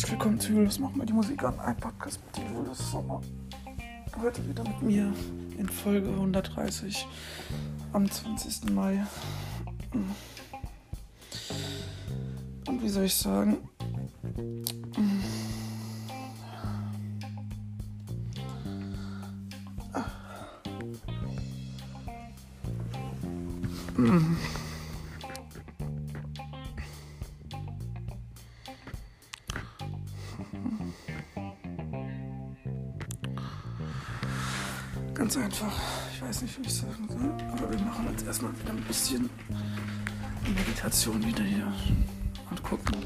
herzlich willkommen zu Julius Mach mal die Musik an. Ein Podcast mit Julius Sommer. Heute wieder mit mir in Folge 130 am 20. Mai. Und wie soll ich sagen? Nicht, wie ich sagen soll. Aber wir machen jetzt erstmal wieder ein bisschen Meditation wieder hier. Und gucken,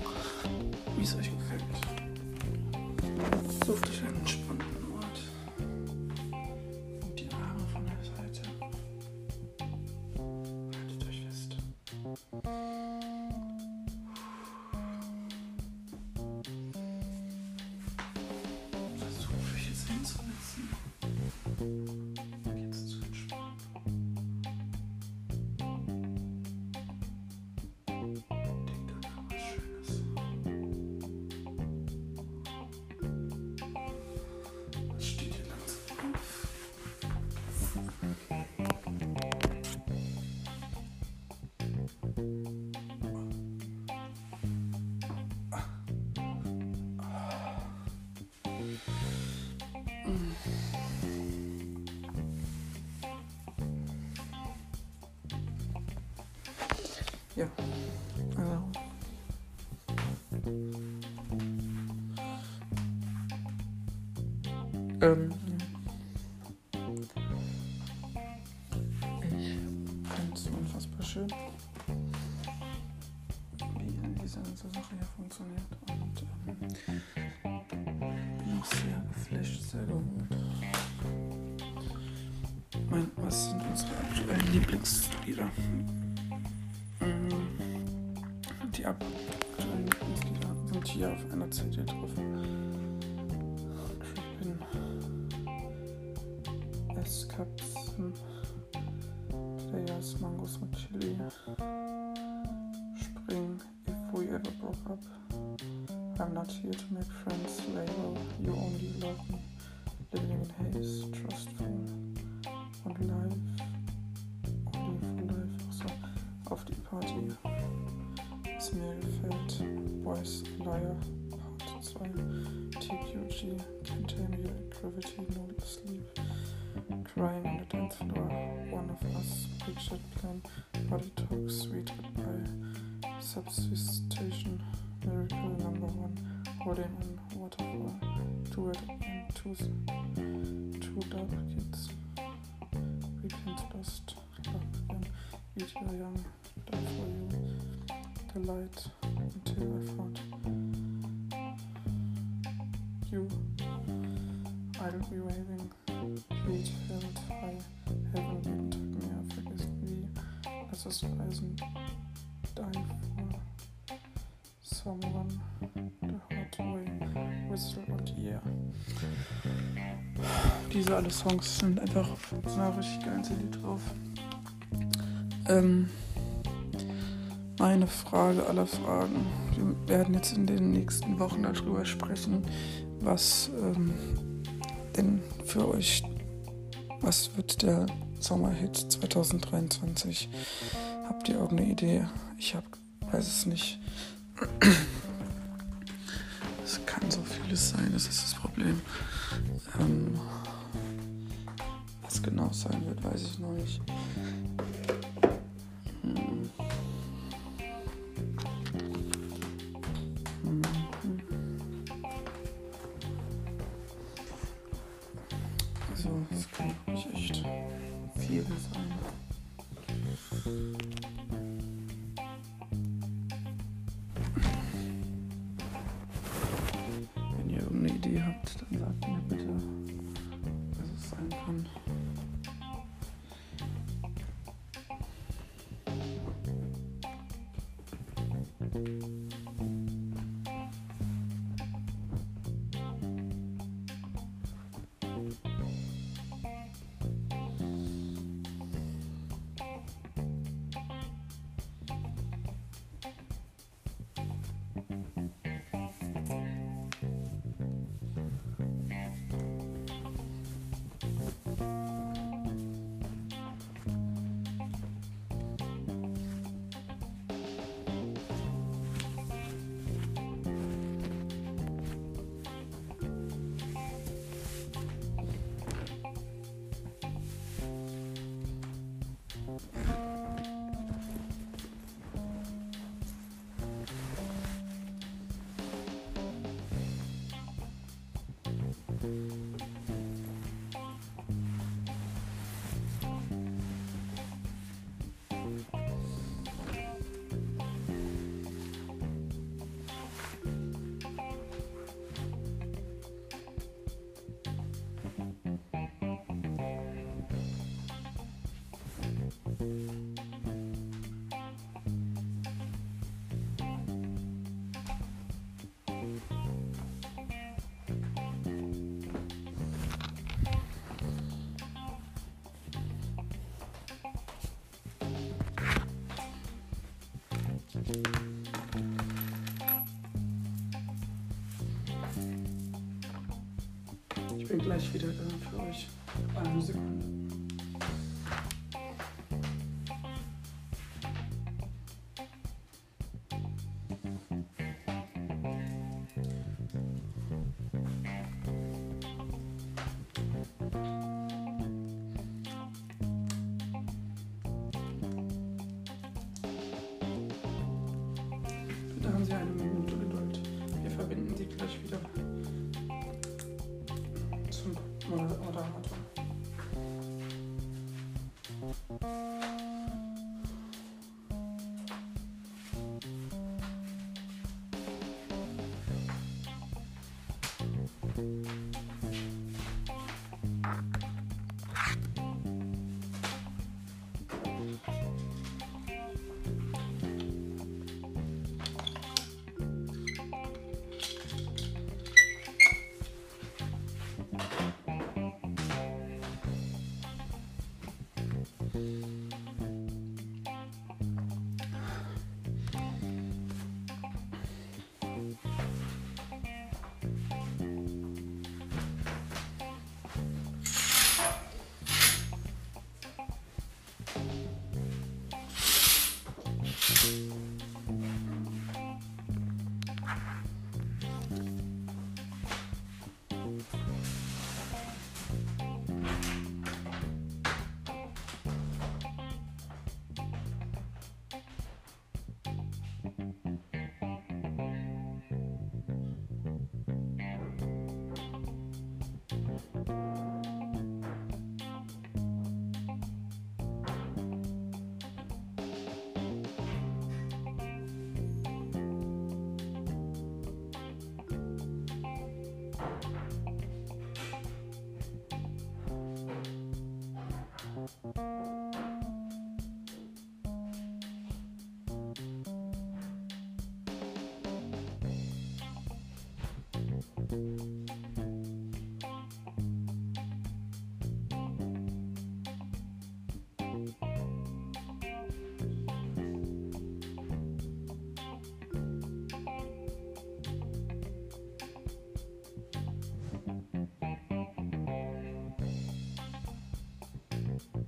Ja, also. Ähm, ich finde es unfassbar schön, wie diese ganze Sache hier funktioniert und ähm, bin auch sehr geflasht, gerührt. Mein, was sind unsere aktuellen Lieblingslieder? Die aktuellen Lieblingslieder sind hier auf einer CD drauf. Eat Your Young, Die For You, The Light, Until I Found You, I'll Be Waving, Heat Held High, Heaven Gegen Tag mehr, Vergiss wie, Lass es reisen, Die For Someone, The Hard Way, Whistle und Yeah. Diese alle Songs sind einfach eine richtig geile CD drauf. Ähm, meine Frage aller Fragen. Wir werden jetzt in den nächsten Wochen darüber sprechen, was ähm, denn für euch, was wird der Sommerhit 2023? Habt ihr irgendeine Idee? Ich hab, weiß es nicht. Es kann so vieles sein, das ist das Problem. Ähm, was genau sein wird, weiß ich noch nicht. Gleich wieder da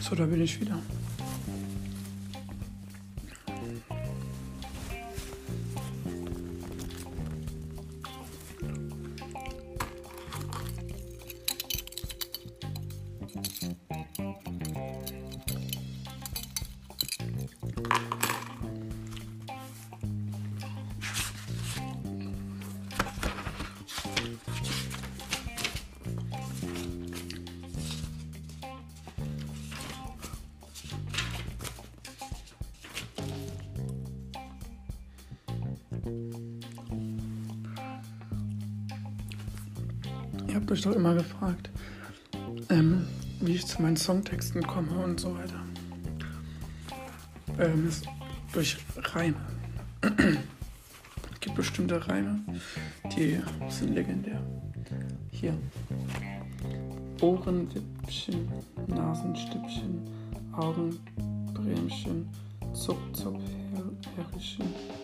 So, da bin ich wieder. Habt euch doch immer gefragt, ähm, wie ich zu meinen Songtexten komme und so weiter. Ähm, ist durch Reime. es gibt bestimmte Reime, die sind legendär. Hier. Ohrenwippchen, Nasenstippchen, Augenbremchen, Zup, Her Herrchen. Nichts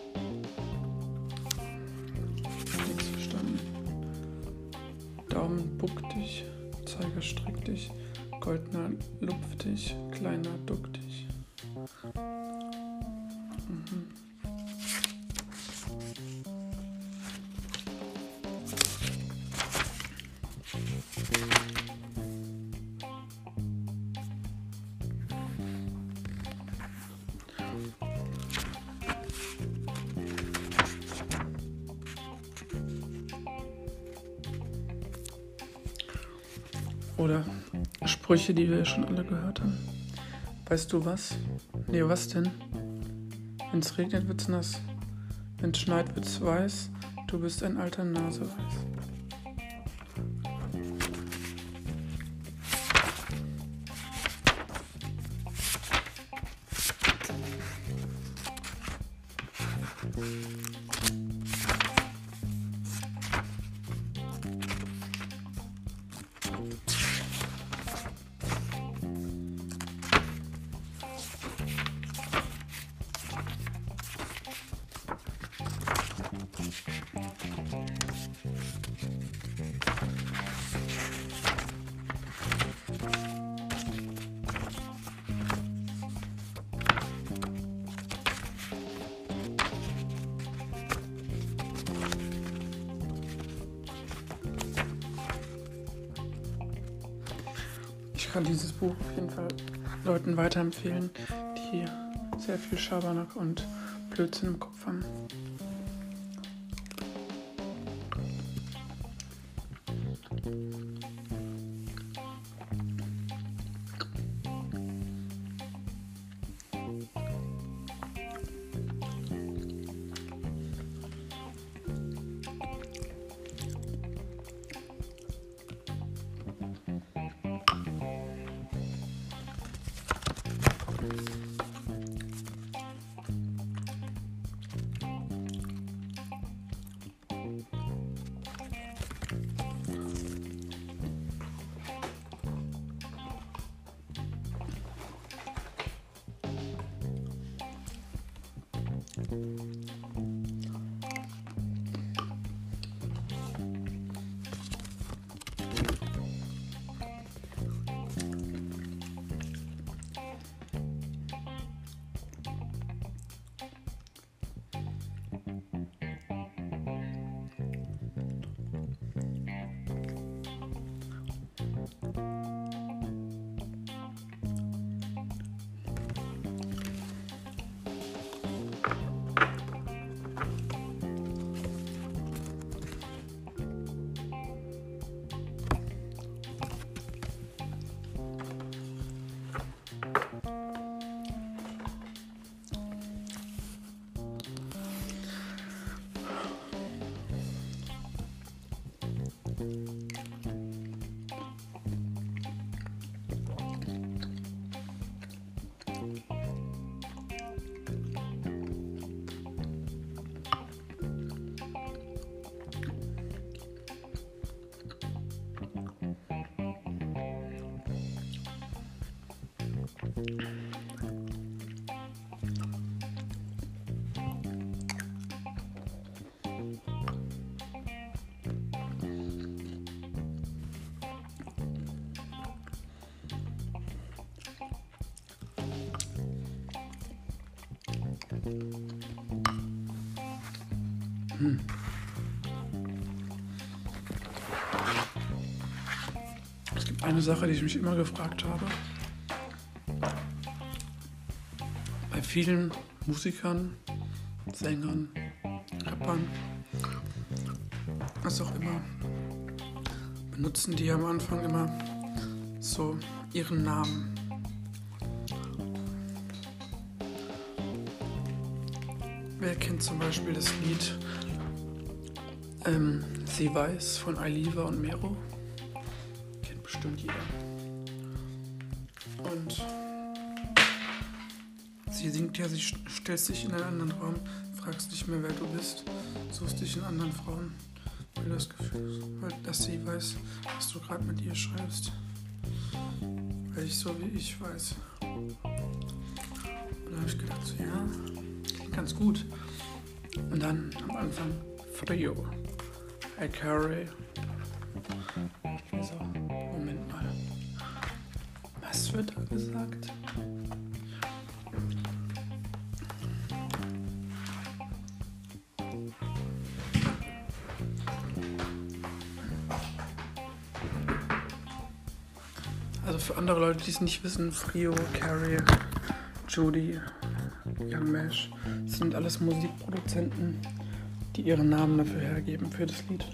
streck dich, goldener lupf dich, kleiner duck dich. Mhm. Oder Sprüche, die wir schon alle gehört haben. Weißt du was? Nee, was denn? Wenn es regnet, wird's nass. Wenn es schneit, wird's weiß. Du bist ein alter Naseweiß. Weiterempfehlen, die sehr viel Schabernack und Blödsinn im Kopf haben. Hm. Es gibt eine Sache, die ich mich immer gefragt habe. Bei vielen Musikern, Sängern, Rappern, was auch immer, benutzen die am Anfang immer so ihren Namen. Wer kennt zum Beispiel das Lied ähm, Sie weiß von Aliva und Mero? Kennt bestimmt jeder. Und sie singt ja, sie stellt sich in einen anderen Raum, fragst nicht mehr, wer du bist, suchst dich in anderen Frauen, weil das Gefühl, weil dass sie weiß, was du gerade mit ihr schreibst. Weil ich so wie ich weiß. Und da habe ich gedacht, so, ja, ganz gut. Und dann am Anfang Frio. I carry So, Moment mal. Was wird da gesagt? Also für andere Leute, die es nicht wissen, Frio, Carrie, Judy, Young Mesh, sind alles Musikproduzenten, die ihren Namen dafür hergeben für das Lied.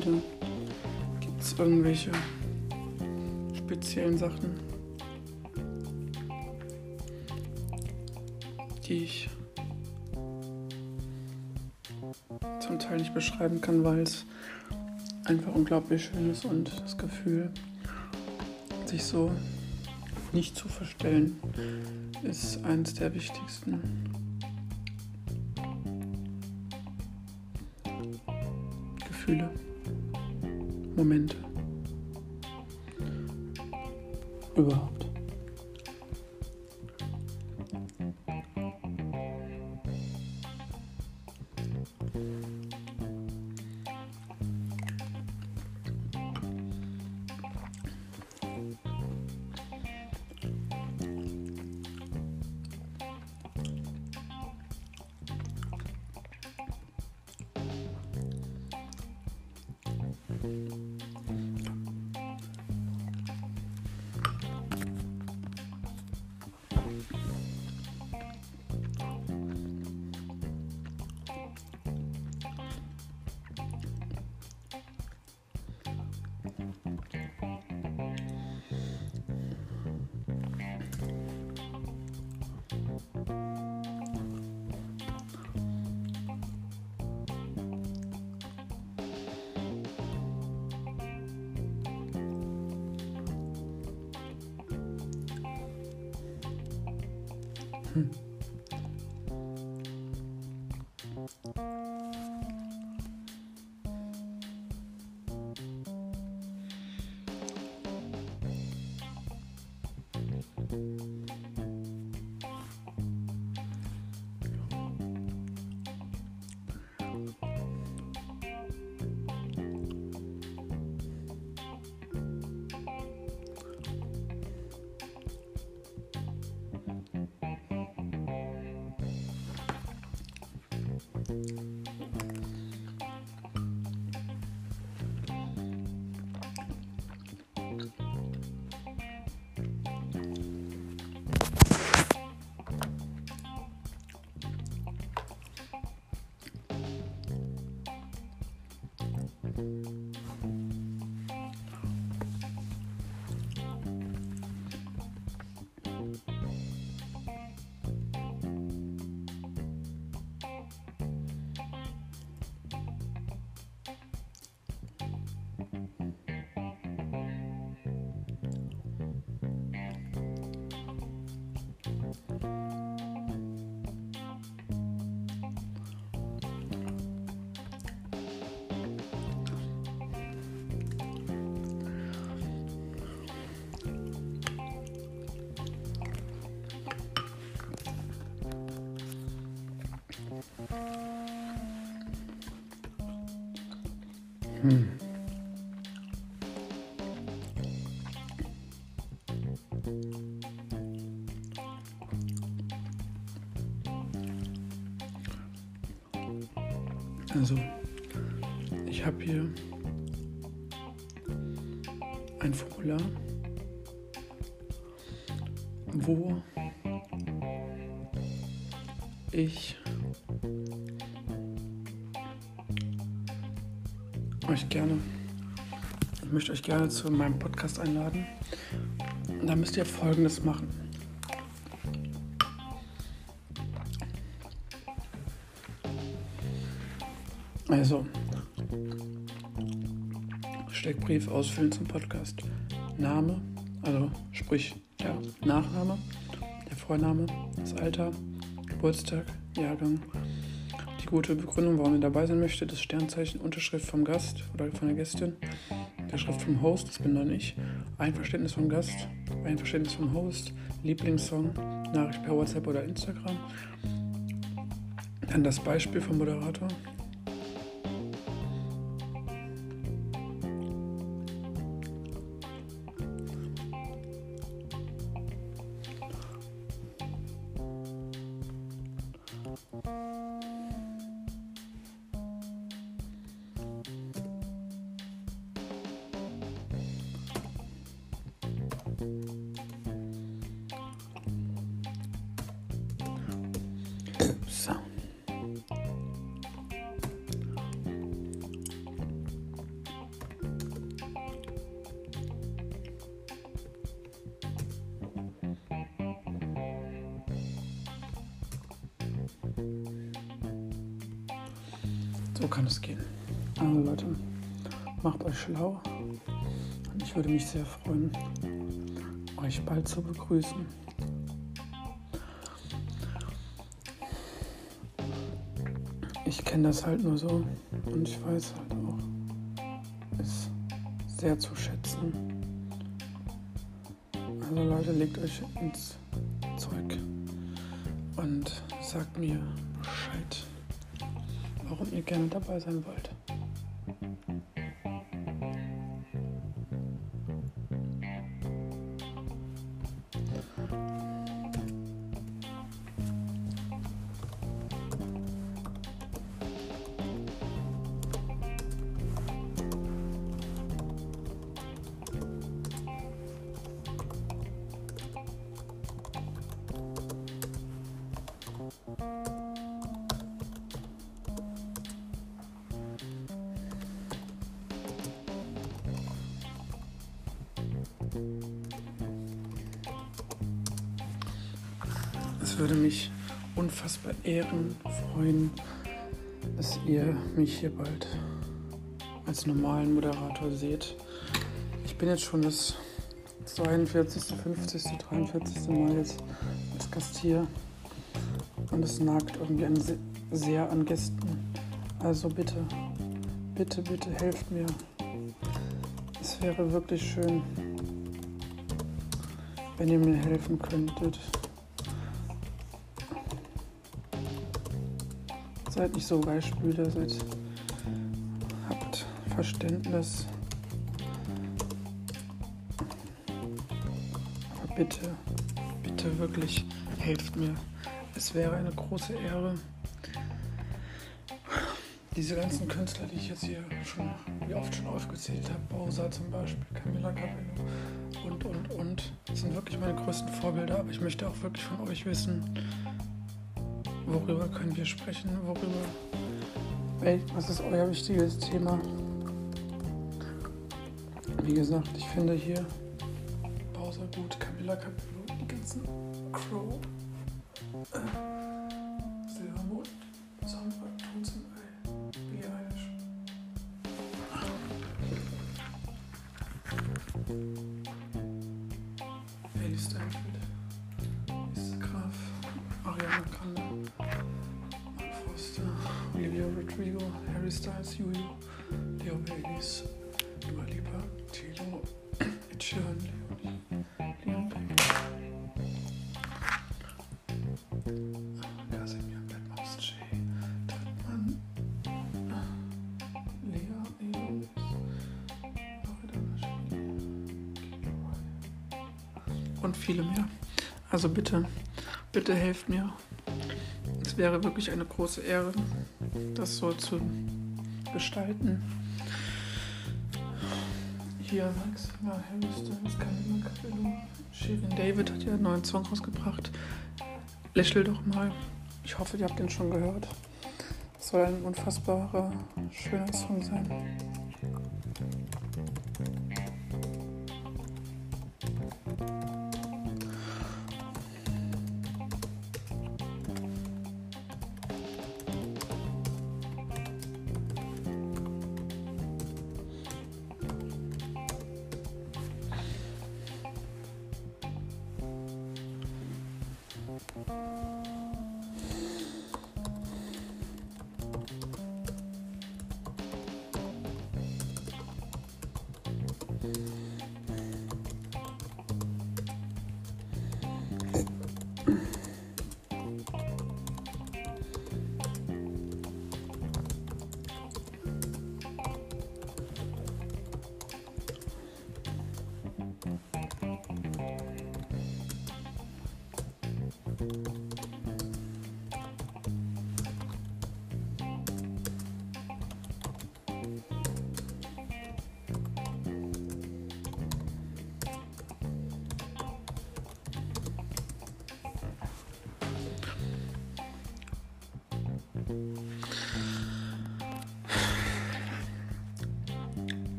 Wieder gibt es irgendwelche speziellen Sachen, die ich zum Teil nicht beschreiben kann, weil es einfach unglaublich schön ist und das Gefühl, sich so nicht zu verstellen, ist eines der wichtigsten. Gefühle, Momente. Überhaupt. うん Hm. Also, ich habe hier ein Formular, wo ich euch gerne, ich möchte euch gerne zu meinem Podcast einladen. Da müsst ihr Folgendes machen. Also, Steckbrief ausfüllen zum Podcast. Name, also sprich der Nachname, der Vorname, das Alter, Geburtstag, Jahrgang, gute Begründung, warum ihr dabei sein möchte, das Sternzeichen, Unterschrift vom Gast oder von der Gästin, der Schrift vom Host, das bin dann ich, Einverständnis vom Gast, Einverständnis vom Host, Lieblingssong, Nachricht per WhatsApp oder Instagram, dann das Beispiel vom Moderator, So kann es gehen. Also Leute, macht euch schlau. Ich würde mich sehr freuen, euch bald zu begrüßen. Ich kenne das halt nur so und ich weiß halt auch, es sehr zu schätzen. Also Leute, legt euch ins Zeug und sagt mir warum ihr gerne dabei sein wollt. Es würde mich unfassbar ehren, freuen, dass ihr mich hier bald als normalen Moderator seht. Ich bin jetzt schon das 42., 50., 43. Mal jetzt als Gast hier und es nagt irgendwie an, sehr an Gästen. Also bitte, bitte, bitte helft mir. Es wäre wirklich schön, wenn ihr mir helfen könntet. Seid nicht so Weichspüler, seid, habt Verständnis. Aber bitte, bitte wirklich helft mir. Es wäre eine große Ehre, diese ganzen Künstler, die ich jetzt hier schon, wie oft schon aufgezählt habe, Bowser zum Beispiel, Camilla Cabello und, und, und, sind wirklich meine größten Vorbilder. Aber ich möchte auch wirklich von euch wissen, worüber können wir sprechen, worüber, was ist euer wichtiges Thema. Wie gesagt, ich finde hier Bowser gut, Camilla Cabello, die ganzen Crow, äh, und viele mehr. Also bitte, bitte helft mir. Es wäre wirklich eine große Ehre, das so zu gestalten. Hier Maxima Harry Styles, Camila Cabello, Shirin David hat ja einen neuen Song rausgebracht. Lächel doch mal. Ich hoffe, ihr habt den schon gehört. Es soll ein unfassbarer, schöner Song sein.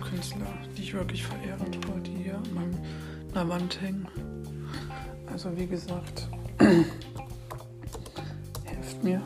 Künstler, die ich wirklich verehre die hier an der Wand hängen. Also wie gesagt, helft mir.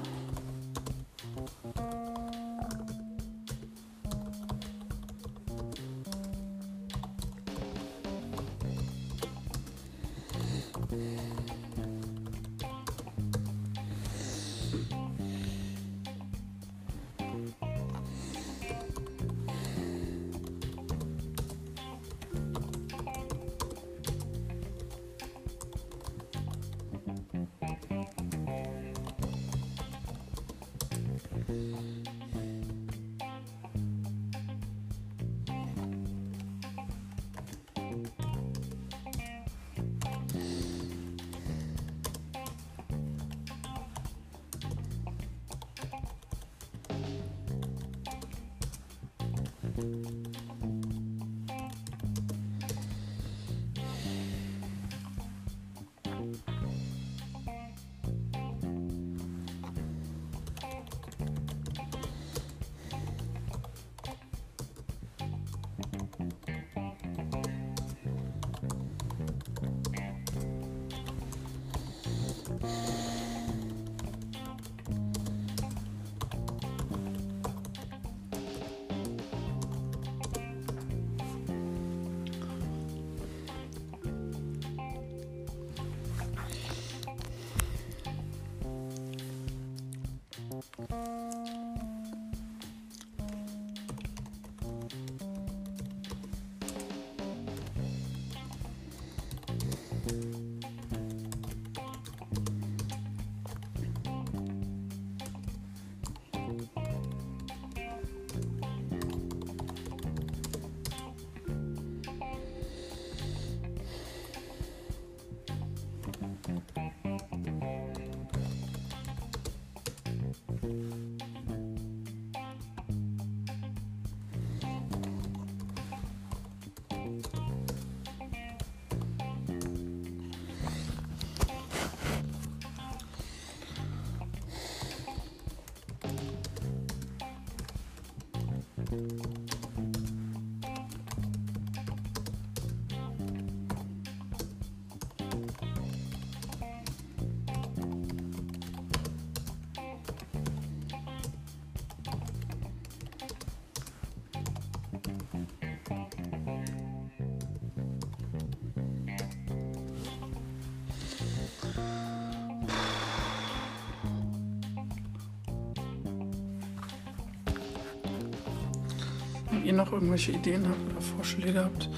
Ihr noch irgendwelche Ideen habt oder Vorschläge habt,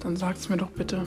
dann sagt es mir doch bitte.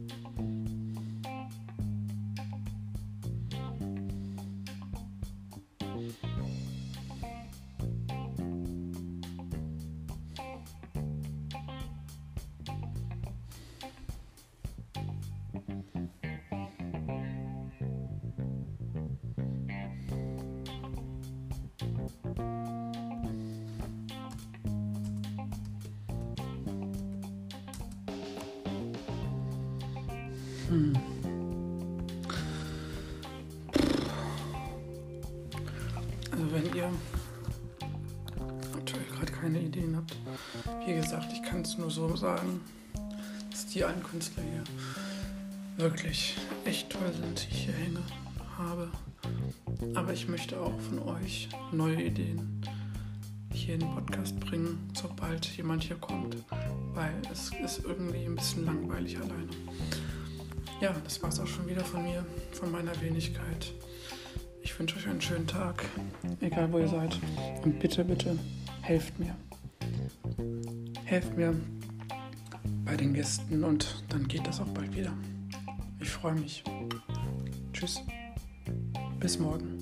Also wenn ihr aktuell gerade keine Ideen habt, wie gesagt, ich kann es nur so sagen, dass die einen Künstler hier wirklich echt toll sind, die ich hier hänge, habe. Aber ich möchte auch von euch neue Ideen hier in den Podcast bringen, sobald jemand hier kommt, weil es ist irgendwie ein bisschen langweilig alleine. Ja, das war's auch schon wieder von mir, von meiner Wenigkeit. Ich wünsche euch einen schönen Tag, egal wo ihr seid. Und bitte, bitte, helft mir. Helft mir bei den Gästen und dann geht das auch bald wieder. Ich freue mich. Tschüss. Bis morgen.